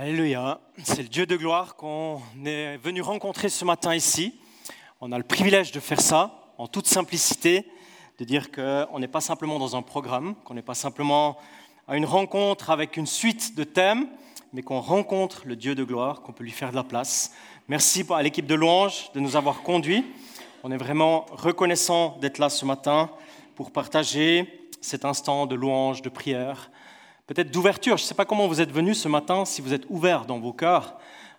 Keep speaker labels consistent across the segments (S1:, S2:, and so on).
S1: Alléluia, c'est le Dieu de gloire qu'on est venu rencontrer ce matin ici. On a le privilège de faire ça en toute simplicité, de dire qu'on n'est pas simplement dans un programme, qu'on n'est pas simplement à une rencontre avec une suite de thèmes, mais qu'on rencontre le Dieu de gloire, qu'on peut lui faire de la place. Merci à l'équipe de louange de nous avoir conduits. On est vraiment reconnaissant d'être là ce matin pour partager cet instant de louange, de prière peut-être d'ouverture. Je ne sais pas comment vous êtes venus ce matin, si vous êtes ouverts dans vos cœurs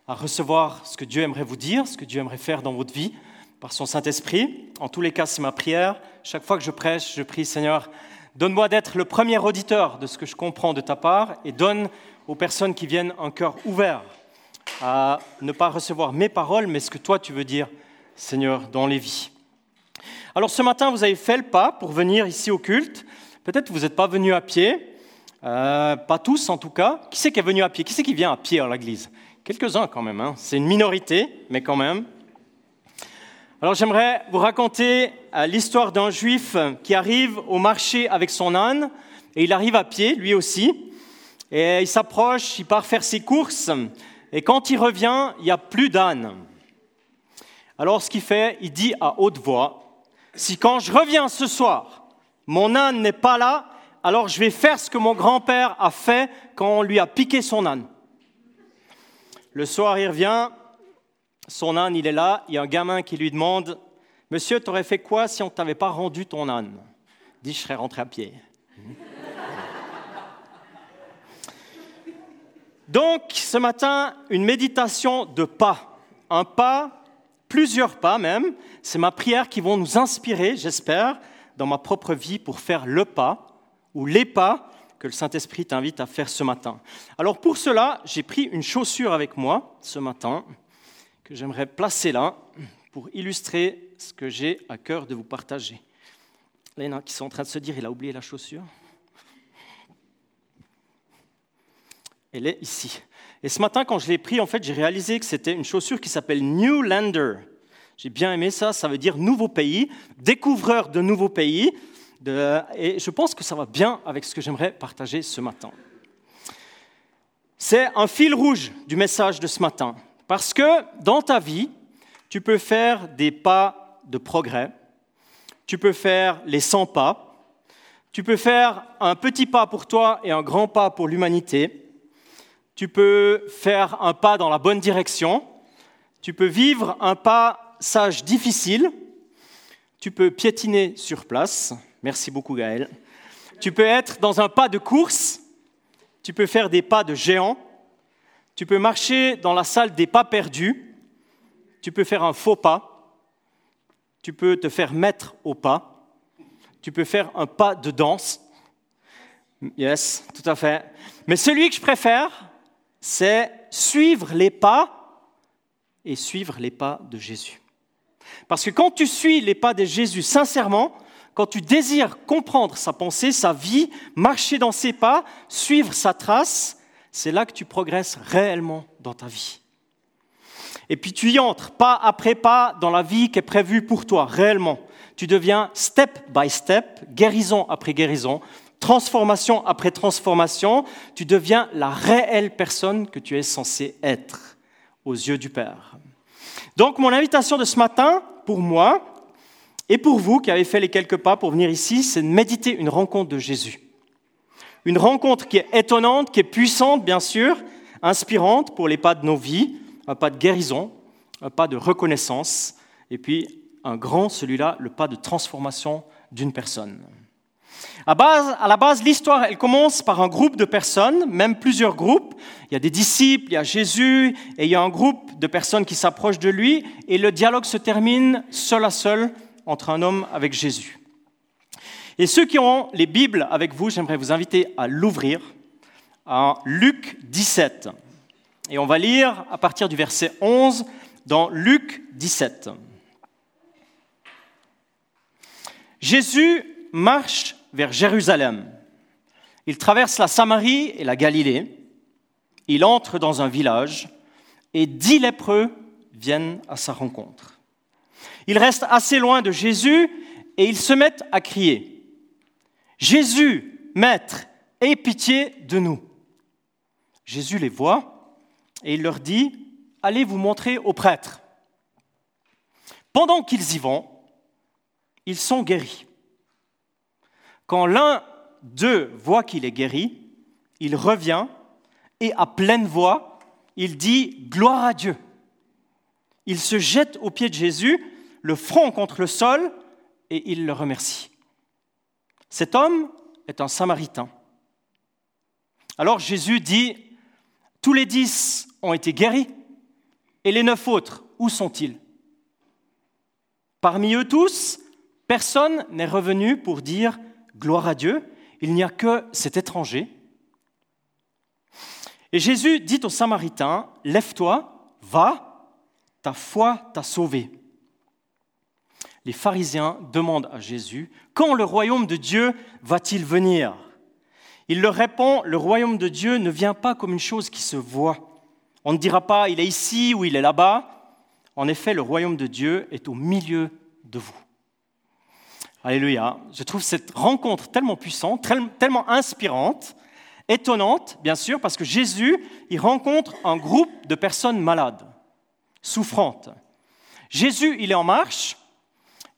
S1: à recevoir ce que Dieu aimerait vous dire, ce que Dieu aimerait faire dans votre vie par son Saint-Esprit. En tous les cas, c'est ma prière. Chaque fois que je prêche, je prie Seigneur, donne-moi d'être le premier auditeur de ce que je comprends de ta part et donne aux personnes qui viennent un cœur ouvert à ne pas recevoir mes paroles, mais ce que toi tu veux dire, Seigneur, dans les vies. Alors ce matin, vous avez fait le pas pour venir ici au culte. Peut-être vous n'êtes pas venu à pied, euh, pas tous en tout cas. Qui c'est qui est venu à pied? Qui c'est qui vient à pied à l'église? Quelques-uns quand même. Hein. C'est une minorité, mais quand même. Alors j'aimerais vous raconter euh, l'histoire d'un juif qui arrive au marché avec son âne, et il arrive à pied, lui aussi, et il s'approche, il part faire ses courses, et quand il revient, il n'y a plus d'âne. Alors ce qu'il fait, il dit à haute voix, si quand je reviens ce soir, mon âne n'est pas là, alors je vais faire ce que mon grand-père a fait quand on lui a piqué son âne. Le soir, il revient, son âne, il est là, il y a un gamin qui lui demande, Monsieur, tu aurais fait quoi si on ne t'avait pas rendu ton âne? Il dit, je serais rentré à pied. Donc, ce matin, une méditation de pas. Un pas, plusieurs pas même. C'est ma prière qui vont nous inspirer, j'espère, dans ma propre vie pour faire le pas ou les pas que le Saint-Esprit t'invite à faire ce matin. Alors pour cela, j'ai pris une chaussure avec moi ce matin que j'aimerais placer là pour illustrer ce que j'ai à cœur de vous partager. Là, qui sont en train de se dire, il a oublié la chaussure. Elle est ici. Et ce matin, quand je l'ai pris, en fait, j'ai réalisé que c'était une chaussure qui s'appelle New Lander. J'ai bien aimé ça, ça veut dire nouveau pays, découvreur de nouveaux pays et je pense que ça va bien avec ce que j'aimerais partager ce matin. C'est un fil rouge du message de ce matin, parce que dans ta vie, tu peux faire des pas de progrès, tu peux faire les 100 pas, tu peux faire un petit pas pour toi et un grand pas pour l'humanité, tu peux faire un pas dans la bonne direction, tu peux vivre un passage difficile, tu peux piétiner sur place, Merci beaucoup Gaël. Tu peux être dans un pas de course, tu peux faire des pas de géant, tu peux marcher dans la salle des pas perdus, tu peux faire un faux pas, tu peux te faire mettre au pas, tu peux faire un pas de danse. Yes, tout à fait. Mais celui que je préfère, c'est suivre les pas et suivre les pas de Jésus. Parce que quand tu suis les pas de Jésus sincèrement, quand tu désires comprendre sa pensée, sa vie, marcher dans ses pas, suivre sa trace, c'est là que tu progresses réellement dans ta vie. Et puis tu y entres pas après pas dans la vie qui est prévue pour toi, réellement. Tu deviens step by step, guérison après guérison, transformation après transformation, tu deviens la réelle personne que tu es censé être aux yeux du Père. Donc mon invitation de ce matin, pour moi, et pour vous qui avez fait les quelques pas pour venir ici, c'est de méditer une rencontre de Jésus. Une rencontre qui est étonnante, qui est puissante, bien sûr, inspirante pour les pas de nos vies, un pas de guérison, un pas de reconnaissance, et puis un grand, celui-là, le pas de transformation d'une personne. À, la base, l'histoire, elle commence par un groupe de personnes, même plusieurs groupes. Il y a des disciples, il y a Jésus, et il y a un groupe de personnes qui s'approchent de lui, et le dialogue se termine seul à seul entre un homme avec Jésus. Et ceux qui ont les Bibles avec vous, j'aimerais vous inviter à l'ouvrir à Luc 17. Et on va lire à partir du verset 11 dans Luc 17. Jésus marche vers Jérusalem. Il traverse la Samarie et la Galilée. Il entre dans un village et dix lépreux viennent à sa rencontre. Ils restent assez loin de Jésus et ils se mettent à crier. Jésus, Maître, aie pitié de nous. Jésus les voit, et il leur dit, allez vous montrer aux prêtres. Pendant qu'ils y vont, ils sont guéris. Quand l'un d'eux voit qu'il est guéri, il revient et à pleine voix, il dit Gloire à Dieu. Il se jette aux pieds de Jésus, le front contre le sol, et il le remercie. Cet homme est un samaritain. Alors Jésus dit Tous les dix ont été guéris, et les neuf autres, où sont-ils? Parmi eux tous, personne n'est revenu pour dire gloire à Dieu, il n'y a que cet étranger. Et Jésus dit au Samaritain, lève-toi, va, ta foi t'a sauvé. Les pharisiens demandent à Jésus, quand le royaume de Dieu va-t-il venir? Il leur répond, le royaume de Dieu ne vient pas comme une chose qui se voit. On ne dira pas, il est ici ou il est là-bas. En effet, le royaume de Dieu est au milieu de vous. Alléluia. Je trouve cette rencontre tellement puissante, tellement inspirante, étonnante, bien sûr, parce que Jésus, il rencontre un groupe de personnes malades, souffrantes. Jésus, il est en marche,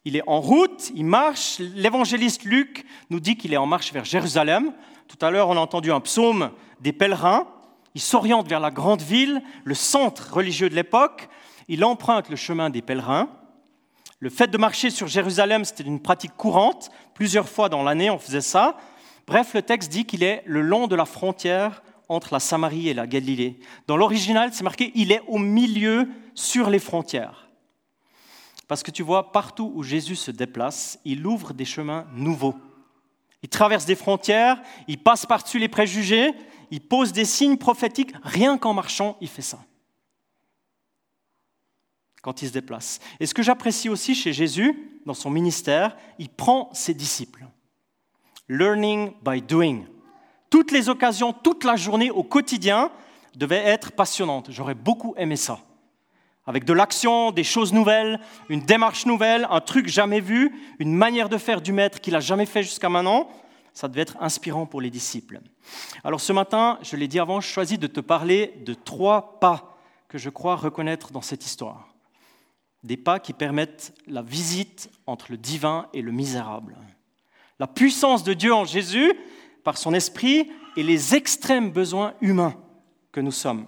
S1: il est en route, il marche. L'évangéliste Luc nous dit qu'il est en marche vers Jérusalem. Tout à l'heure, on a entendu un psaume des pèlerins. Il s'oriente vers la grande ville, le centre religieux de l'époque. Il emprunte le chemin des pèlerins. Le fait de marcher sur Jérusalem, c'était une pratique courante. Plusieurs fois dans l'année, on faisait ça. Bref, le texte dit qu'il est le long de la frontière entre la Samarie et la Galilée. Dans l'original, c'est marqué il est au milieu sur les frontières. Parce que tu vois, partout où Jésus se déplace, il ouvre des chemins nouveaux. Il traverse des frontières, il passe par-dessus les préjugés, il pose des signes prophétiques. Rien qu'en marchant, il fait ça quand il se déplace. Et ce que j'apprécie aussi chez Jésus, dans son ministère, il prend ses disciples. Learning by doing. Toutes les occasions, toute la journée, au quotidien, devaient être passionnantes. J'aurais beaucoup aimé ça. Avec de l'action, des choses nouvelles, une démarche nouvelle, un truc jamais vu, une manière de faire du maître qu'il n'a jamais fait jusqu'à maintenant, ça devait être inspirant pour les disciples. Alors ce matin, je l'ai dit avant, je choisis de te parler de trois pas que je crois reconnaître dans cette histoire des pas qui permettent la visite entre le divin et le misérable. La puissance de Dieu en Jésus, par son esprit, et les extrêmes besoins humains que nous sommes.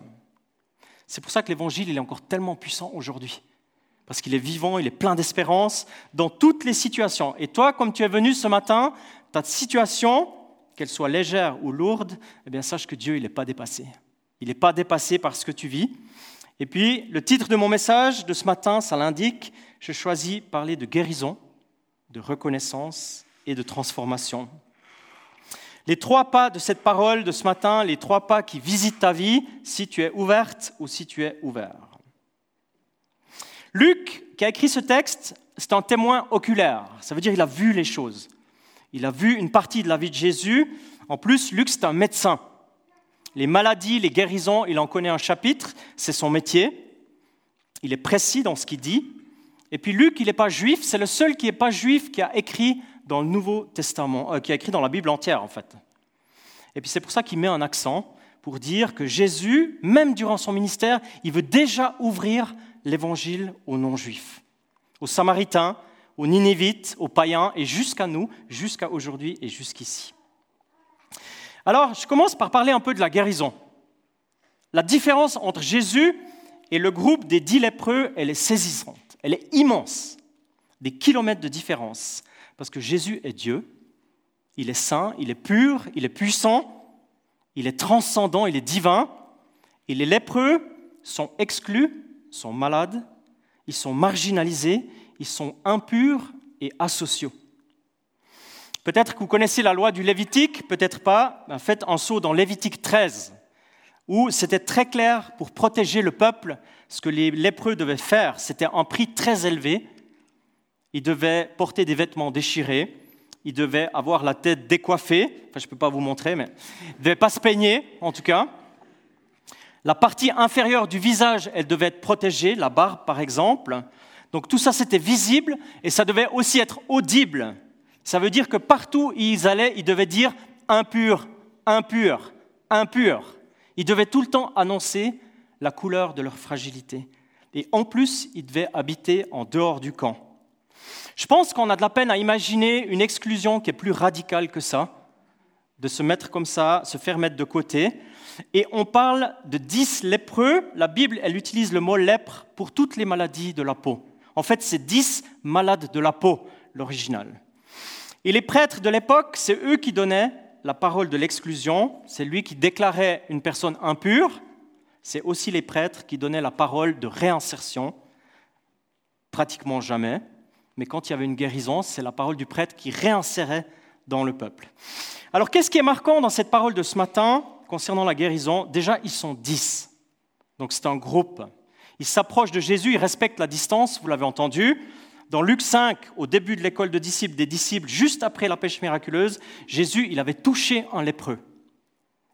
S1: C'est pour ça que l'Évangile est encore tellement puissant aujourd'hui. Parce qu'il est vivant, il est plein d'espérance dans toutes les situations. Et toi, comme tu es venu ce matin, ta situation, qu'elle soit légère ou lourde, eh bien, sache que Dieu, il n'est pas dépassé. Il n'est pas dépassé par ce que tu vis. Et puis, le titre de mon message de ce matin, ça l'indique, je choisis parler de guérison, de reconnaissance et de transformation. Les trois pas de cette parole de ce matin, les trois pas qui visitent ta vie, si tu es ouverte ou si tu es ouvert. Luc, qui a écrit ce texte, c'est un témoin oculaire. Ça veut dire qu'il a vu les choses. Il a vu une partie de la vie de Jésus. En plus, Luc, c'est un médecin. Les maladies, les guérisons, il en connaît un chapitre, c'est son métier. Il est précis dans ce qu'il dit. Et puis Luc, il n'est pas juif, c'est le seul qui n'est pas juif qui a écrit dans le Nouveau Testament, euh, qui a écrit dans la Bible entière en fait. Et puis c'est pour ça qu'il met un accent pour dire que Jésus, même durant son ministère, il veut déjà ouvrir l'évangile aux non-juifs, aux Samaritains, aux Ninévites, aux païens et jusqu'à nous, jusqu'à aujourd'hui et jusqu'ici. Alors, je commence par parler un peu de la guérison. La différence entre Jésus et le groupe des dix lépreux, elle est saisissante, elle est immense, des kilomètres de différence, parce que Jésus est Dieu, il est saint, il est pur, il est puissant, il est transcendant, il est divin, et les lépreux sont exclus, sont malades, ils sont marginalisés, ils sont impurs et asociaux. Peut-être que vous connaissez la loi du Lévitique, peut-être pas. Faites un saut dans Lévitique 13, où c'était très clair pour protéger le peuple ce que les lépreux devaient faire. C'était un prix très élevé. Ils devaient porter des vêtements déchirés. Ils devaient avoir la tête décoiffée. Enfin, je ne peux pas vous montrer, mais ils ne devaient pas se peigner, en tout cas. La partie inférieure du visage, elle devait être protégée, la barbe par exemple. Donc tout ça, c'était visible et ça devait aussi être audible. Ça veut dire que partout où ils allaient, ils devaient dire impur, impur, impur. Ils devaient tout le temps annoncer la couleur de leur fragilité. Et en plus, ils devaient habiter en dehors du camp. Je pense qu'on a de la peine à imaginer une exclusion qui est plus radicale que ça, de se mettre comme ça, se faire mettre de côté. Et on parle de dix lépreux. La Bible, elle utilise le mot lèpre pour toutes les maladies de la peau. En fait, c'est dix malades de la peau, l'original. Et les prêtres de l'époque, c'est eux qui donnaient la parole de l'exclusion, c'est lui qui déclarait une personne impure, c'est aussi les prêtres qui donnaient la parole de réinsertion, pratiquement jamais, mais quand il y avait une guérison, c'est la parole du prêtre qui réinsérait dans le peuple. Alors qu'est-ce qui est marquant dans cette parole de ce matin concernant la guérison? Déjà, ils sont dix, donc c'est un groupe. Ils s'approchent de Jésus, ils respectent la distance, vous l'avez entendu. Dans Luc 5, au début de l'école de disciples des disciples, juste après la pêche miraculeuse, Jésus, il avait touché un lépreux.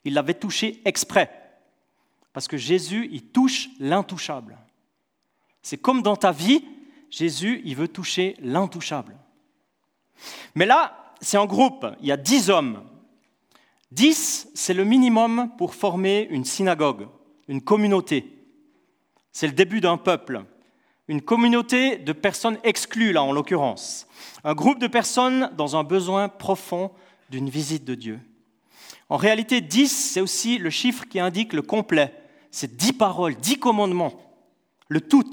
S1: Il l'avait touché exprès. Parce que Jésus, il touche l'intouchable. C'est comme dans ta vie, Jésus, il veut toucher l'intouchable. Mais là, c'est en groupe, il y a dix hommes. Dix, c'est le minimum pour former une synagogue, une communauté. C'est le début d'un peuple une communauté de personnes exclues, là en l'occurrence, un groupe de personnes dans un besoin profond d'une visite de Dieu. En réalité, 10, c'est aussi le chiffre qui indique le complet. C'est dix paroles, dix commandements, le tout.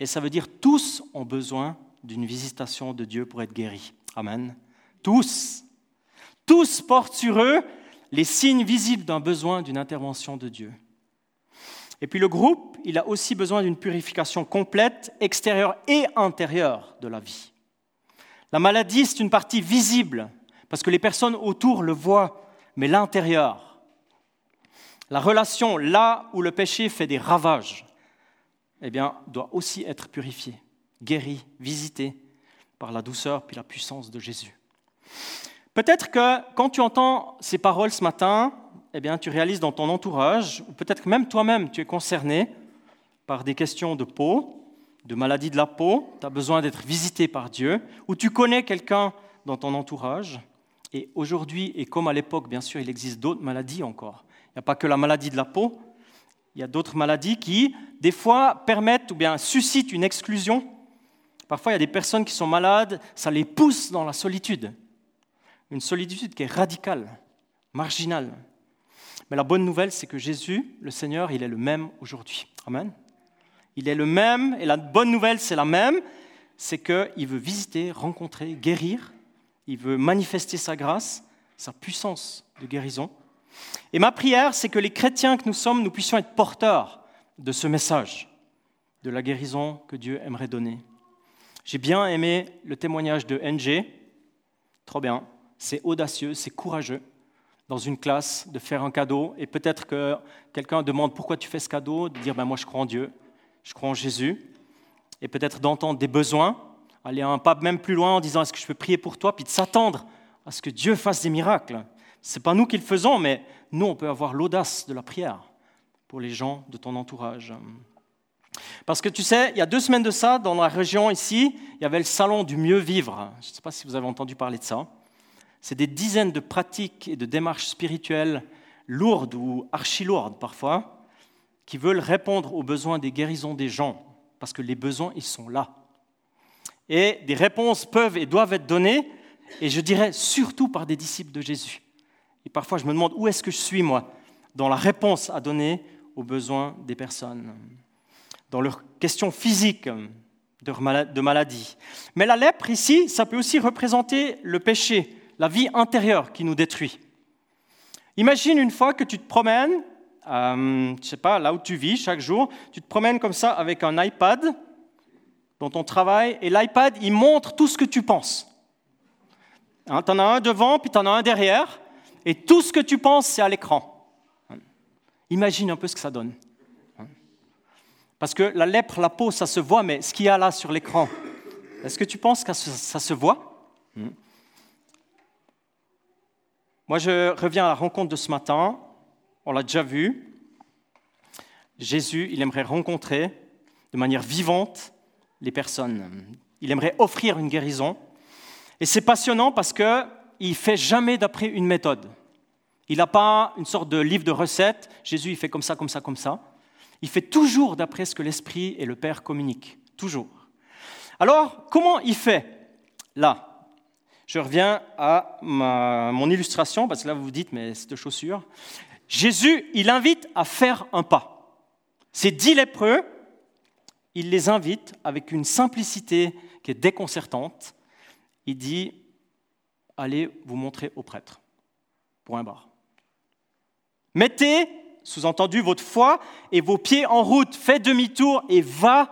S1: Et ça veut dire tous ont besoin d'une visitation de Dieu pour être guéris. Amen. Tous. Tous portent sur eux les signes visibles d'un besoin d'une intervention de Dieu. Et puis le groupe, il a aussi besoin d'une purification complète, extérieure et intérieure de la vie. La maladie, c'est une partie visible, parce que les personnes autour le voient, mais l'intérieur, la relation là où le péché fait des ravages, eh bien, doit aussi être purifiée, guérie, visitée par la douceur puis la puissance de Jésus. Peut-être que quand tu entends ces paroles ce matin, eh bien, tu réalises dans ton entourage, ou peut-être même toi-même, tu es concerné par des questions de peau, de maladie de la peau, tu as besoin d'être visité par Dieu, ou tu connais quelqu'un dans ton entourage, et aujourd'hui, et comme à l'époque, bien sûr, il existe d'autres maladies encore. Il n'y a pas que la maladie de la peau, il y a d'autres maladies qui, des fois, permettent ou bien suscitent une exclusion. Parfois, il y a des personnes qui sont malades, ça les pousse dans la solitude. Une solitude qui est radicale, marginale. Mais la bonne nouvelle, c'est que Jésus, le Seigneur, il est le même aujourd'hui. Amen. Il est le même, et la bonne nouvelle, c'est la même, c'est qu'il veut visiter, rencontrer, guérir, il veut manifester sa grâce, sa puissance de guérison. Et ma prière, c'est que les chrétiens que nous sommes, nous puissions être porteurs de ce message, de la guérison que Dieu aimerait donner. J'ai bien aimé le témoignage de NG, trop bien, c'est audacieux, c'est courageux dans une classe, de faire un cadeau, et peut-être que quelqu'un demande pourquoi tu fais ce cadeau, de dire ben, moi je crois en Dieu, je crois en Jésus, et peut-être d'entendre des besoins, aller un pas même plus loin en disant est-ce que je peux prier pour toi, puis de s'attendre à ce que Dieu fasse des miracles. Ce n'est pas nous qui le faisons, mais nous, on peut avoir l'audace de la prière pour les gens de ton entourage. Parce que tu sais, il y a deux semaines de ça, dans la région ici, il y avait le salon du mieux vivre. Je ne sais pas si vous avez entendu parler de ça. C'est des dizaines de pratiques et de démarches spirituelles lourdes ou archi-lourdes parfois, qui veulent répondre aux besoins des guérisons des gens, parce que les besoins, ils sont là. Et des réponses peuvent et doivent être données, et je dirais surtout par des disciples de Jésus. Parfois, je me demande où est-ce que je suis, moi, dans la réponse à donner aux besoins des personnes, dans leurs questions physiques de maladie. Mais la lèpre, ici, ça peut aussi représenter le péché, la vie intérieure qui nous détruit. Imagine une fois que tu te promènes, euh, je sais pas, là où tu vis chaque jour, tu te promènes comme ça avec un iPad dans ton travail, et l'iPad, il montre tout ce que tu penses. Hein, tu en as un devant, puis tu en as un derrière, et tout ce que tu penses, c'est à l'écran. Imagine un peu ce que ça donne. Parce que la lèpre, la peau, ça se voit, mais ce qu'il y a là sur l'écran, est-ce que tu penses que ça se voit? Moi, je reviens à la rencontre de ce matin. On l'a déjà vu. Jésus, il aimerait rencontrer de manière vivante les personnes. Il aimerait offrir une guérison. Et c'est passionnant parce qu'il ne fait jamais d'après une méthode. Il n'a pas une sorte de livre de recettes. Jésus, il fait comme ça, comme ça, comme ça. Il fait toujours d'après ce que l'Esprit et le Père communiquent. Toujours. Alors, comment il fait? Là Je reviens à mon illustration, parce que là, vous vous dites, mais c'est de chaussures. Jésus, il invite à faire un pas. Ces dix lépreux, il les invite avec une simplicité qui est déconcertante. Il dit, allez vous montrer au prêtre. Point barre. Mettez, sous-entendu, votre foi et vos pieds en route. Fais demi-tour et va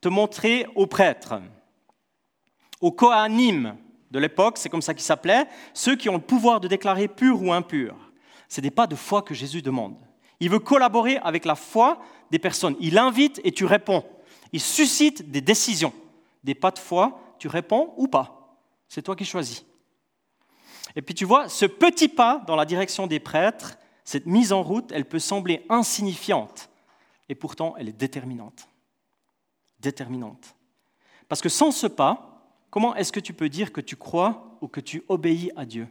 S1: te montrer au prêtre. Au Kohanim de l'époque, c'est comme ça qu'il s'appelait, ceux qui ont le pouvoir de déclarer pur ou impur. Ce n'est pas de foi que Jésus demande. Il veut collaborer avec la foi des personnes. Il invite et tu réponds. Il suscite des décisions. Des pas de foi, tu réponds ou pas. C'est toi qui choisis. Et puis tu vois, ce petit pas dans la direction des prêtres, cette mise en route, elle peut sembler insignifiante, et pourtant elle est déterminante. Déterminante. Parce que sans ce pas, comment est-ce que tu peux dire que tu crois ou que tu obéis à Dieu?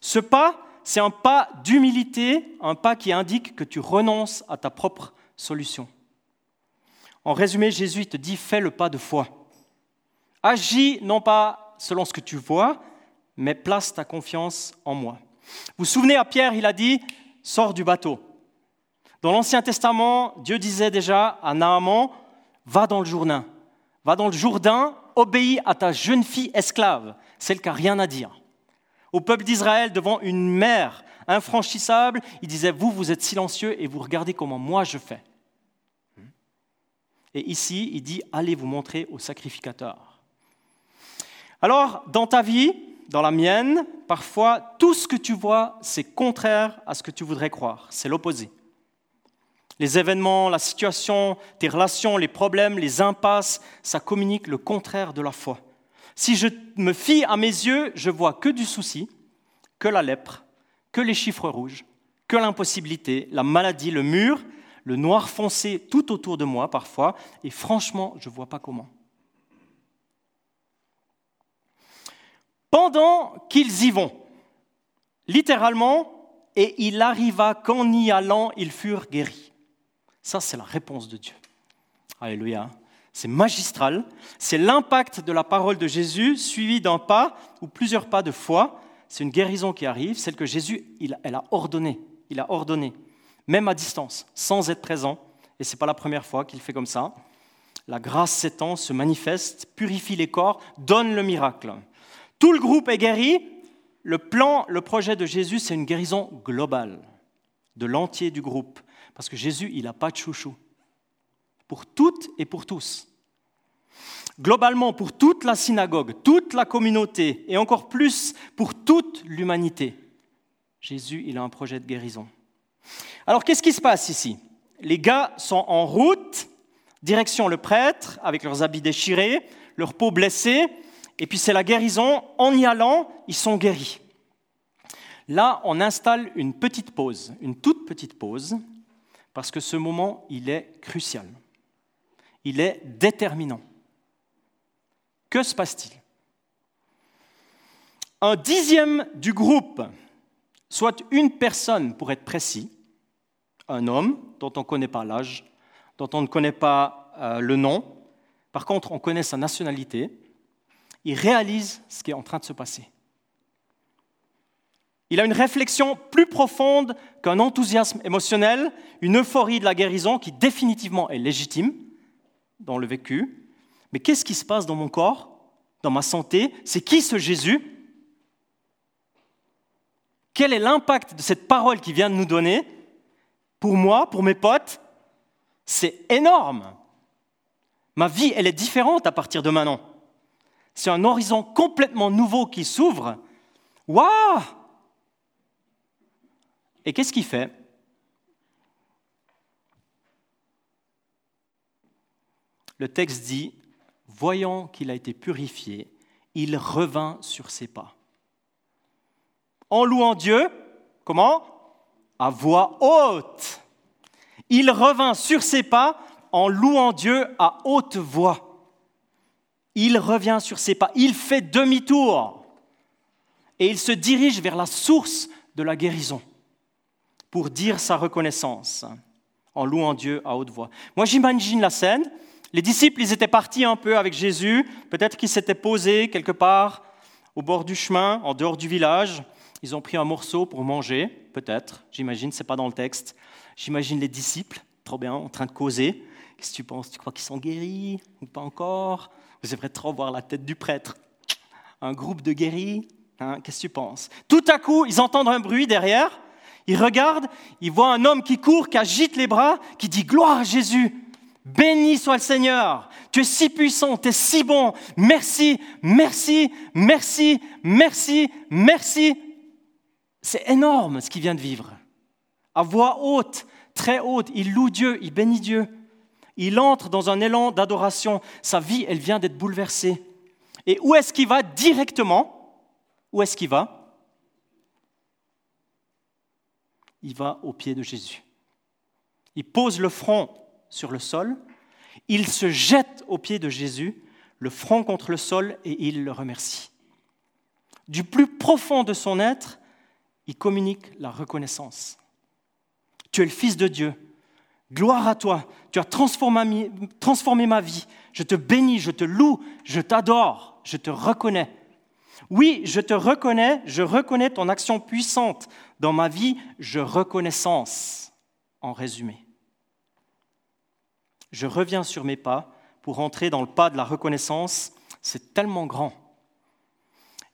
S1: Ce pas, c'est un pas d'humilité, un pas qui indique que tu renonces à ta propre solution. En résumé, Jésus te dit, fais le pas de foi. Agis non pas selon ce que tu vois, mais place ta confiance en moi. Vous vous souvenez à Pierre, il a dit, sors du bateau. Dans l'Ancien Testament, Dieu disait déjà à Naaman, va dans le Jourdain, va dans le Jourdain, obéis à ta jeune fille esclave, celle qui n'a rien à dire. Au peuple d'Israël, devant une mer infranchissable, il disait, vous, vous êtes silencieux et vous regardez comment moi je fais. Et ici, il dit, allez vous montrer au sacrificateur. Alors, dans ta vie, dans la mienne, parfois, tout ce que tu vois, c'est contraire à ce que tu voudrais croire. C'est l'opposé. Les événements, la situation, tes relations, les problèmes, les impasses, ça communique le contraire de la foi. Si je me fie à mes yeux, je vois que du souci, que la lèpre, que les chiffres rouges, que l'impossibilité, la maladie, le mur, le noir foncé tout autour de moi parfois, et franchement, je ne vois pas comment. Pendant qu'ils y vont, littéralement, et il arriva qu'en y allant, ils furent guéris. Ça, c'est la réponse de Dieu. Alléluia. C'est magistral. C'est l'impact de la parole de Jésus suivi d'un pas ou plusieurs pas de foi. C'est une guérison qui arrive, celle que Jésus elle a ordonnée. Il a ordonné même à distance, sans être présent. Et ce n'est pas la première fois qu'il fait comme ça. La grâce s'étend, se manifeste, purifie les corps, donne le miracle. Tout le groupe est guéri. Le plan, le projet de Jésus, c'est une guérison globale de l'entier du groupe. Parce que Jésus, il n'a pas de chouchou. Pour toutes et pour tous. Globalement, pour toute la synagogue, toute la communauté, et encore plus pour toute l'humanité. Jésus, il a un projet de guérison. Alors qu'est-ce qui se passe ici? Les gars sont en route, direction le prêtre, avec leurs habits déchirés, leur peau blessée, et puis c'est la guérison. En y allant, ils sont guéris. Là, on installe une petite pause, une toute petite pause, parce que ce moment, il est crucial. Il est déterminant. Que se passe-t-il? Un dixième du groupe soit une personne, pour être précis, un homme dont on ne connaît pas l'âge, dont on ne connaît pas euh, le nom, par contre on connaît sa nationalité, il réalise ce qui est en train de se passer. Il a une réflexion plus profonde qu'un enthousiasme émotionnel, une euphorie de la guérison qui définitivement est légitime dans le vécu. Mais qu'est-ce qui se passe dans mon corps, dans ma santé? C'est qui ce Jésus? Quel est l'impact de cette parole qui vient de nous donner? Pour moi, pour mes potes C'est énorme. Ma vie, elle est différente à partir de maintenant. C'est un horizon complètement nouveau qui s'ouvre. Waouh Et qu'est-ce qu'il fait? Le texte dit, voyant qu'il a été purifié, il revint sur ses pas en louant Dieu, comment? À voix haute. Il revint sur ses pas en louant Dieu à haute voix. Il revient sur ses pas, il fait demi-tour et il se dirige vers la source de la guérison pour dire sa reconnaissance en louant Dieu à haute voix. Moi, j'imagine la scène. Les disciples, ils étaient partis un peu avec Jésus. Peut-être qu'ils s'étaient posés quelque part au bord du chemin, en dehors du village. Ils ont pris un morceau pour manger, peut-être. J'imagine, c'est pas dans le texte. J'imagine les disciples, trop bien, en train de causer. Qu'est-ce que tu penses? Tu crois qu'ils sont guéris ou pas encore? Aimeriez trop voir la tête du prêtre. Un groupe de guéris hein, Qu'est-ce que tu penses? Tout à coup, ils entendent un bruit derrière. Ils regardent, ils voient un homme qui court, qui agite les bras, qui dit Gloire à Jésus Béni soit le Seigneur, tu es si puissant, tu es si bon, merci, merci, merci, merci, merci. C'est énorme ce qu'il vient de vivre. À voix haute, très haute, il loue Dieu, il bénit Dieu. Il entre dans un élan d'adoration. Sa vie, elle vient d'être bouleversée. Et où est-ce qu'il va directement? Où est-ce qu'il va? Il va au pied de Jésus. Il pose le front sur le sol, il se jette aux pieds de Jésus, le front contre le sol, et il le remercie. Du plus profond de son être, il communique la reconnaissance. Tu es le Fils de Dieu. Gloire à toi. Tu as transformé, ma vie. Je te bénis, je te loue, je t'adore, je te reconnais. Oui, je te reconnais, je reconnais ton action puissante dans ma vie, je reconnaissance, en résumé je reviens sur mes pas pour entrer dans le pas de la reconnaissance. C'est tellement grand.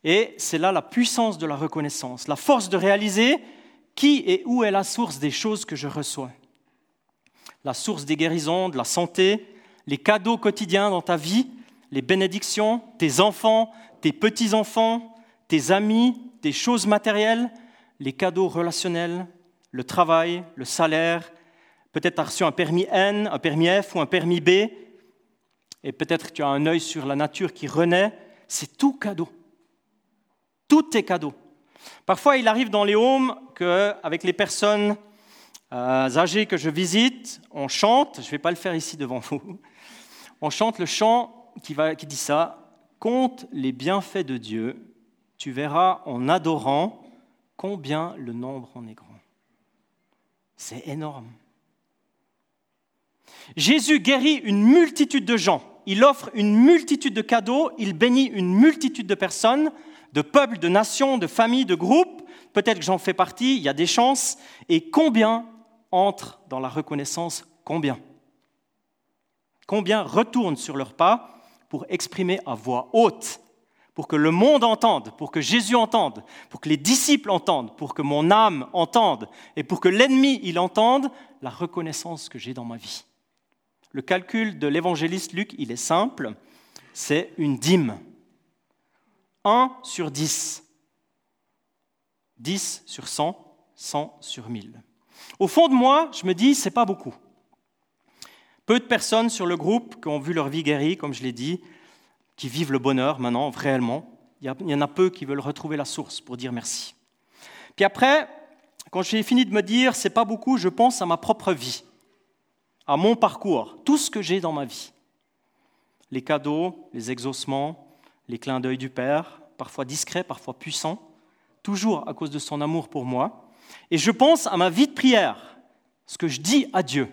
S1: Et c'est là la puissance de la reconnaissance, la force de réaliser qui et où est la source des choses que je reçois. La source des guérisons, de la santé, les cadeaux quotidiens dans ta vie, les bénédictions, tes enfants, tes petits-enfants, tes amis, tes choses matérielles, les cadeaux relationnels, le travail, le salaire, Peut-être tu as reçu un permis N, un permis F ou un permis B, et peut-être tu as un œil sur la nature qui renaît. C'est tout cadeau. Tout est cadeau. Parfois, il arrive dans les homes qu'avec les personnes euh, âgées que je visite, on chante, je ne vais pas le faire ici devant vous, on chante le chant qui, qui dit ça, compte les bienfaits de Dieu, tu verras en adorant combien le nombre en est grand. C'est énorme. Jésus guérit une multitude de gens, il offre une multitude de cadeaux, il bénit une multitude de personnes, de peuples, de nations, de familles, de groupes. Peut-être que j'en fais partie, il y a des chances. Et combien entrent dans la reconnaissance Combien? Combien retournent sur leurs pas pour exprimer à voix haute, pour que le monde entende, pour que Jésus entende, pour que les disciples entendent, pour que mon âme entende et pour que l'ennemi il entende la reconnaissance que j'ai dans ma vie? Le calcul de l'évangéliste Luc, il est simple, c'est une dîme. 1 sur 10. 10 sur 100, 100 sur 1000. Au fond de moi, je me dis, c'est pas beaucoup. Peu de personnes sur le groupe qui ont vu leur vie guérie, comme je l'ai dit, qui vivent le bonheur maintenant, réellement. Il y en a peu qui veulent retrouver la source pour dire merci. Puis après, quand j'ai fini de me dire, c'est pas beaucoup, je pense à ma propre vie à mon parcours, tout ce que j'ai dans ma vie. Les cadeaux, les exaucements, les clins d'œil du Père, parfois discrets, parfois puissants, toujours à cause de son amour pour moi. Et je pense à ma vie de prière, ce que je dis à Dieu.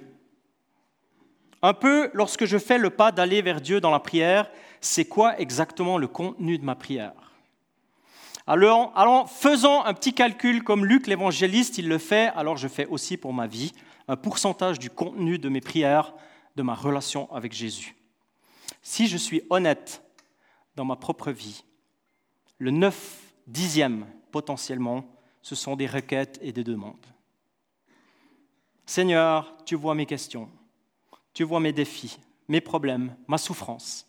S1: Un peu lorsque je fais le pas d'aller vers Dieu dans la prière, c'est quoi exactement le contenu de ma prière? Alors, alors, faisant un petit calcul comme Luc l'évangéliste, il le fait, alors je fais aussi pour ma vie un pourcentage du contenu de mes prières, de ma relation avec Jésus. Si je suis honnête dans ma propre vie, le 9 dixième potentiellement, ce sont des requêtes et des demandes. Seigneur, tu vois mes questions, tu vois mes défis, mes problèmes, ma souffrance.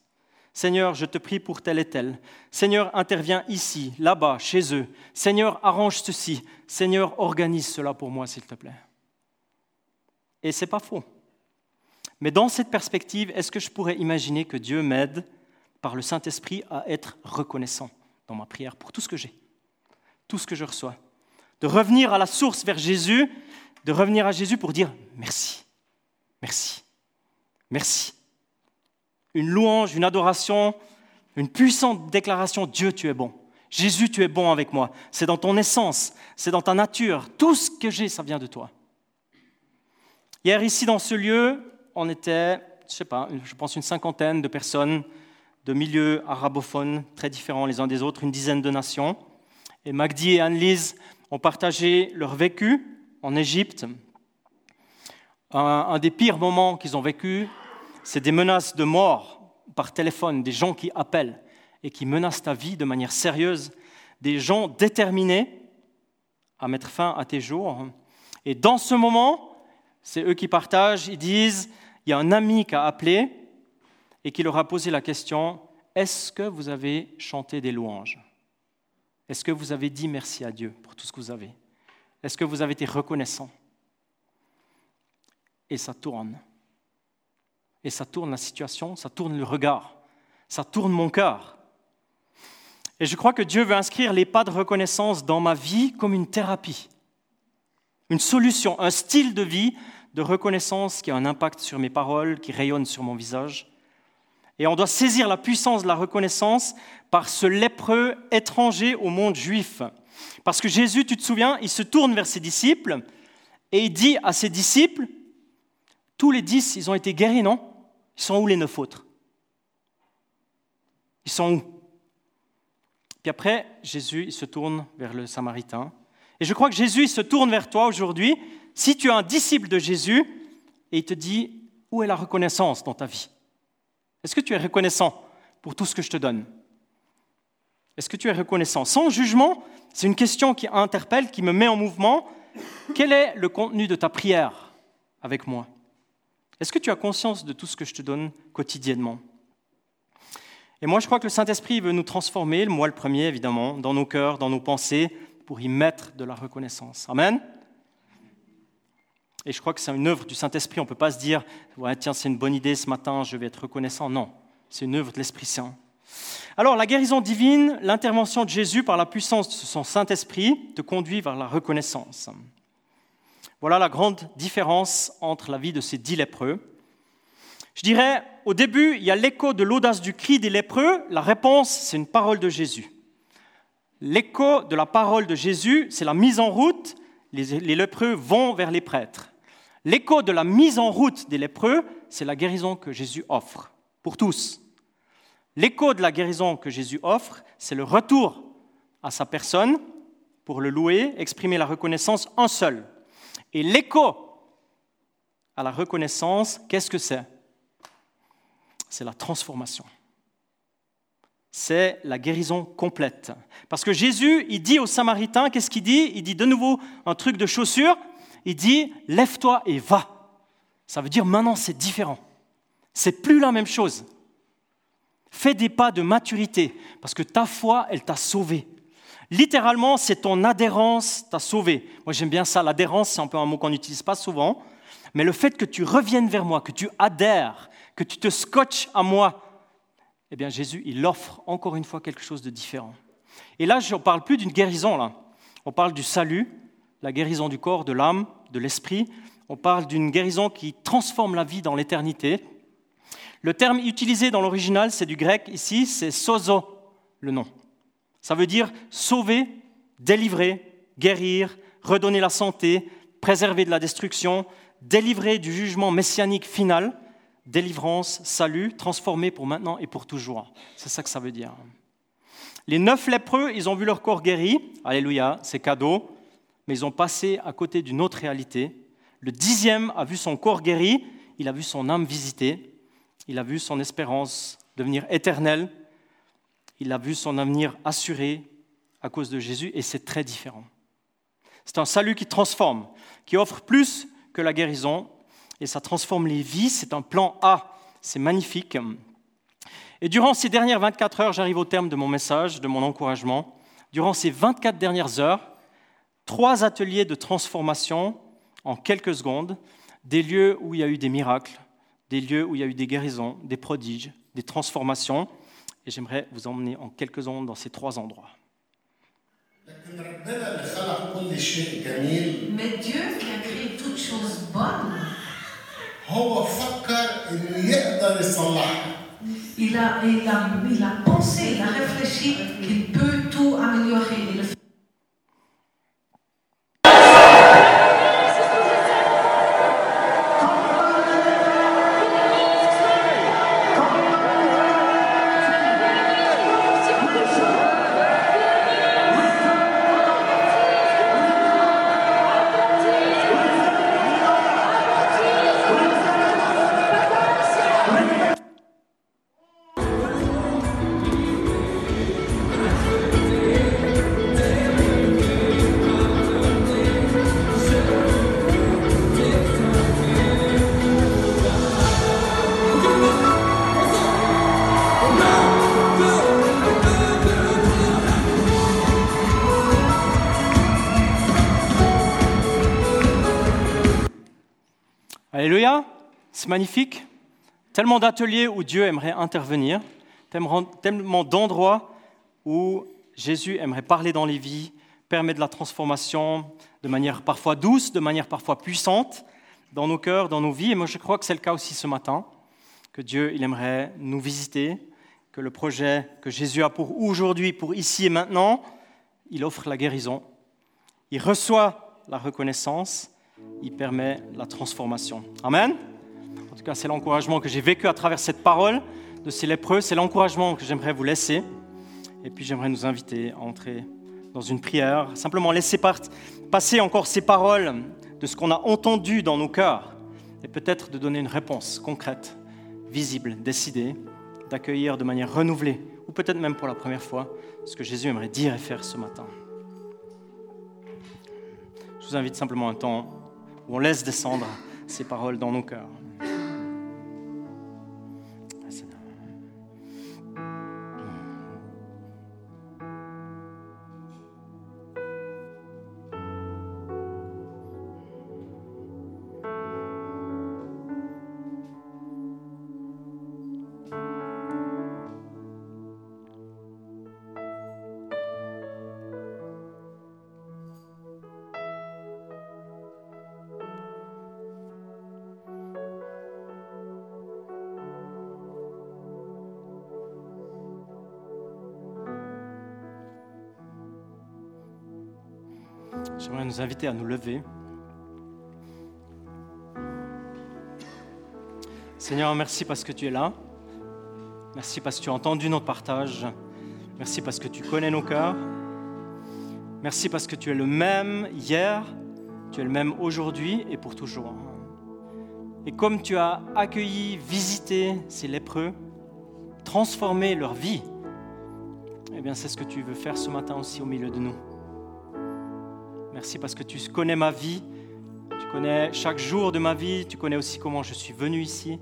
S1: Seigneur, je te prie pour tel et tel. Seigneur, interviens ici, là-bas, chez eux. Seigneur, arrange ceci. Seigneur, organise cela pour moi, s'il te plaît. Et ce n'est pas faux. Mais dans cette perspective, est-ce que je pourrais imaginer que Dieu m'aide par le Saint-Esprit à être reconnaissant dans ma prière pour tout ce que j'ai, tout ce que je reçois? De revenir à la source vers Jésus, de revenir à Jésus pour dire merci, merci, merci. Une louange, une adoration, une puissante déclaration, Dieu, tu es bon. Jésus, tu es bon avec moi. C'est dans ton essence, c'est dans ta nature. Tout ce que j'ai, ça vient de toi. Hier, ici, dans ce lieu, on était, je sais pas, je pense une cinquantaine de personnes de milieux arabophones très différents les uns des autres, une dizaine de nations. Et Magdi et Anne-Lise ont partagé leur vécu en Égypte. Un, des pires moments qu'ils ont vécu, c'est des menaces de mort par téléphone, des gens qui appellent et qui menacent ta vie de manière sérieuse, des gens déterminés à mettre fin à tes jours. Et dans ce moment, c'est eux qui partagent, ils disent, il y a un ami qui a appelé et qui leur a posé la question, est-ce que vous avez chanté des louanges? Est-ce que vous avez dit merci à Dieu pour tout ce que vous avez? Est-ce que vous avez été reconnaissant? Et ça tourne. Et ça tourne la situation, ça tourne le regard, ça tourne mon cœur. Et je crois que Dieu veut inscrire les pas de reconnaissance dans ma vie comme une thérapie, une solution, un style de vie de reconnaissance qui a un impact sur mes paroles, qui rayonne sur mon visage. Et on doit saisir la puissance de la reconnaissance par ce lépreux étranger au monde juif. Parce que Jésus, tu te souviens, il se tourne vers ses disciples et il dit à ses disciples, tous les dix, ils ont été guéris, non? Ils sont où les neuf autres? Ils sont où? Puis après, Jésus, il se tourne vers le Samaritain. Et je crois que Jésus, il se tourne vers toi aujourd'hui. Si tu es un disciple de Jésus et il te dit, où est la reconnaissance dans ta vie? Est-ce que tu es reconnaissant pour tout ce que je te donne? Est-ce que tu es reconnaissant? Sans jugement, c'est une question qui interpelle, qui me met en mouvement. Quel est le contenu de ta prière avec moi? Est-ce que tu as conscience de tout ce que je te donne quotidiennement? Et moi, je crois que le Saint-Esprit veut nous transformer, moi le premier évidemment, dans nos cœurs, dans nos pensées, pour y mettre de la reconnaissance. Amen et je crois que c'est une œuvre du Saint-Esprit. On ne peut pas se dire, ouais, tiens, c'est une bonne idée ce matin, je vais être reconnaissant. Non, c'est une œuvre de l'Esprit Saint. Alors, la guérison divine, l'intervention de Jésus par la puissance de son Saint-Esprit te conduit vers la reconnaissance. Voilà la grande différence entre la vie de ces dix lépreux. Je dirais, au début, il y a l'écho de l'audace du cri des lépreux. La réponse, c'est une parole de Jésus. L'écho de la parole de Jésus, c'est la mise en route. Les, lépreux vont vers les prêtres. L'écho de la mise en route des lépreux, c'est la guérison que Jésus offre pour tous. L'écho de la guérison que Jésus offre, c'est le retour à sa personne pour le louer, exprimer la reconnaissance en seul. Et l'écho à la reconnaissance, qu'est-ce que c'est? C'est la transformation. C'est la guérison complète. Parce que Jésus, il dit aux Samaritains, qu'est-ce qu'il dit? Il dit de nouveau un truc de chaussure, il dit lève-toi et va. Ça veut dire maintenant c'est différent. C'est plus la même chose. Fais des pas de maturité parce que ta foi, elle t'a sauvé. Littéralement, c'est ton adhérence t'a sauvé. Moi, j'aime bien ça. L'adhérence, c'est un peu un mot qu'on n'utilise pas souvent. Mais le fait que tu reviennes vers moi, que tu adhères, que tu te scotches à moi, eh bien, Jésus, il offre encore une fois quelque chose de différent. Et là, je ne parle plus d'une guérison, là. On parle du salut, la guérison du corps, de l'âme, de l'esprit. On parle d'une guérison qui transforme la vie dans l'éternité. Le terme utilisé dans l'original, c'est du grec ici, c'est sozo, le nom. Ça veut dire sauver, délivrer, guérir, redonner la santé, préserver de la destruction, délivrer du jugement messianique final, délivrance, salut, transformer pour maintenant et pour toujours. C'est ça que ça veut dire. Les neuf lépreux, ils ont vu leur corps guéri. Alléluia, c'est cadeau mais ils ont passé à côté d'une autre réalité. Le dixième a vu son corps guéri, il a vu son âme visitée, il a vu son espérance devenir éternelle, il a vu son avenir assuré à cause de Jésus, et c'est très différent. C'est un salut qui transforme, qui offre plus que la guérison, et ça transforme les vies, c'est un plan A, c'est magnifique. Et durant ces dernières 24 heures, j'arrive au terme de mon message, de mon encouragement, durant ces 24 dernières heures, trois ateliers de transformation en quelques secondes, des lieux où il y a eu des miracles, des lieux où il y a eu des guérisons, des prodiges, des transformations. Et j'aimerais vous emmener en quelques secondes dans ces trois endroits.
S2: Mais Dieu qui a créé toutes choses bonnes, il a, pensé, il a réfléchi qu'il peut tout améliorer
S1: c'est magnifique. Tellement d'ateliers où Dieu aimerait intervenir, tellement d'endroits où Jésus aimerait parler dans les vies, permettre de la transformation de manière parfois douce, de manière parfois puissante dans nos cœurs, dans nos vies. Et moi, je crois que c'est le cas aussi ce matin, que Dieu, il aimerait nous visiter, que le projet que Jésus a pour aujourd'hui, pour ici et maintenant, il offre la guérison, il reçoit la reconnaissance, il permet la transformation. Amen. C'est l'encouragement que j'ai vécu à travers cette parole de ces lépreux. C'est l'encouragement que j'aimerais vous laisser. Et puis, j'aimerais nous inviter à entrer dans une prière. Simplement laisser passer encore ces paroles de ce qu'on a entendu dans nos cœurs. Et peut-être de donner une réponse concrète, visible, décidée, d'accueillir de manière renouvelée, ou peut-être même pour la première fois, ce que Jésus aimerait dire et faire ce matin. Je vous invite simplement un temps où on laisse descendre ces paroles dans nos cœurs. Inviter à nous lever. Seigneur, merci parce que tu es là. Merci parce que tu as entendu notre partage. Merci parce que tu connais nos cœurs. Merci parce que tu es le même hier, tu es le même aujourd'hui et pour toujours. Et comme tu as accueilli, visité ces lépreux, transformé leur vie, eh bien c'est ce que tu veux faire ce matin aussi au milieu de nous. Merci parce que tu connais ma vie, tu connais chaque jour de ma vie, tu connais aussi comment je suis venu ici.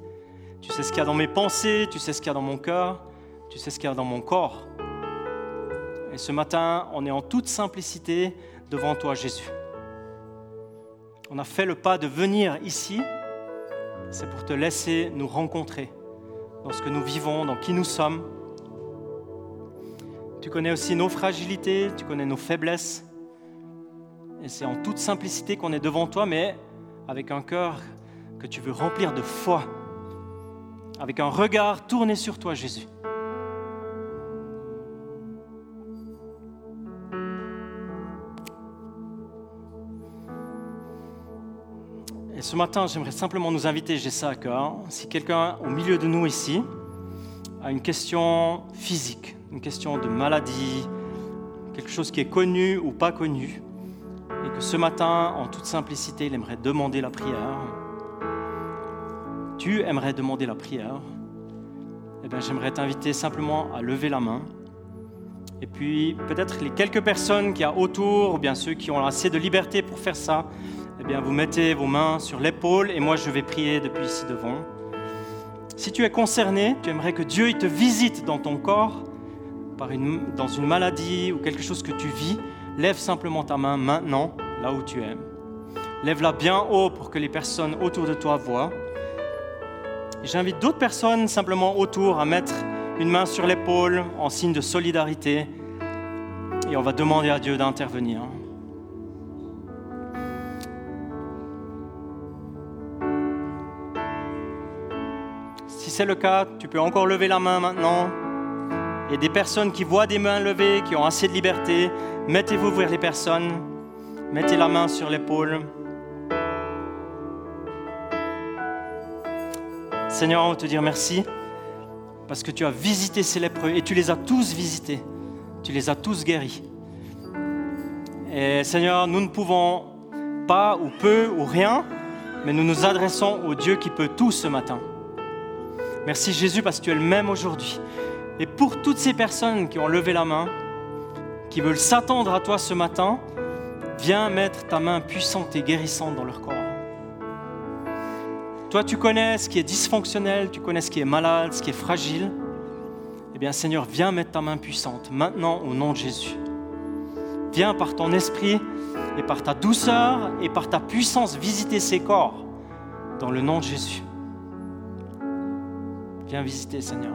S1: Tu sais ce qu'il y a dans mes pensées, tu sais ce qu'il y a dans mon cœur, tu sais ce qu'il y a dans mon corps. Et ce matin, on est en toute simplicité devant toi, Jésus. On a fait le pas de venir ici, c'est pour te laisser nous rencontrer dans ce que nous vivons, dans qui nous sommes. Tu connais aussi nos fragilités, tu connais nos faiblesses. Et c'est en toute simplicité qu'on est devant toi, mais avec un cœur que tu veux remplir de foi, avec un regard tourné sur toi, Jésus. Et ce matin, j'aimerais simplement nous inviter, j'ai ça à cœur, si quelqu'un au milieu de nous ici a une question physique, une question de maladie, quelque chose qui est connu ou pas connu, et que ce matin, en toute simplicité, il aimerait demander la prière, tu aimerais demander la prière, eh bien, j'aimerais t'inviter simplement à lever la main. Et puis, peut-être les quelques personnes qui y a autour, ou bien ceux qui ont assez de liberté pour faire ça, eh bien, vous mettez vos mains sur l'épaule et moi, je vais prier depuis ici devant. Si tu es concerné, tu aimerais que Dieu il te visite dans ton corps, par une, dans une maladie ou quelque chose que tu vis, lève simplement ta main maintenant, là où tu es. Lève-la bien haut pour que les personnes autour de toi voient. J'invite d'autres personnes simplement autour à mettre une main sur l'épaule en signe de solidarité et on va demander à Dieu d'intervenir. Si c'est le cas, tu peux encore lever la main maintenant. Et des personnes qui voient des mains levées, qui ont assez de liberté, mettez-vous vers les personnes. Mettez la main sur l'épaule. Seigneur, on veut te dire merci parce que tu as visité ces lépreux et tu les as tous visités. Tu les as tous guéris. Et Seigneur, nous ne pouvons pas ou peu ou rien, mais nous nous adressons au Dieu qui peut tout ce matin. Merci Jésus parce que tu es le même aujourd'hui. Et pour toutes ces personnes qui ont levé la main, qui veulent s'attendre à toi ce matin, viens mettre ta main puissante et guérissante dans leur corps. Toi, tu connais ce qui est dysfonctionnel, tu connais ce qui est malade, ce qui est fragile. Eh bien, Seigneur, viens mettre ta main puissante maintenant au nom de Jésus. Viens par ton esprit et par ta douceur et par ta puissance visiter ces corps dans le nom de Jésus. Viens visiter, Seigneur.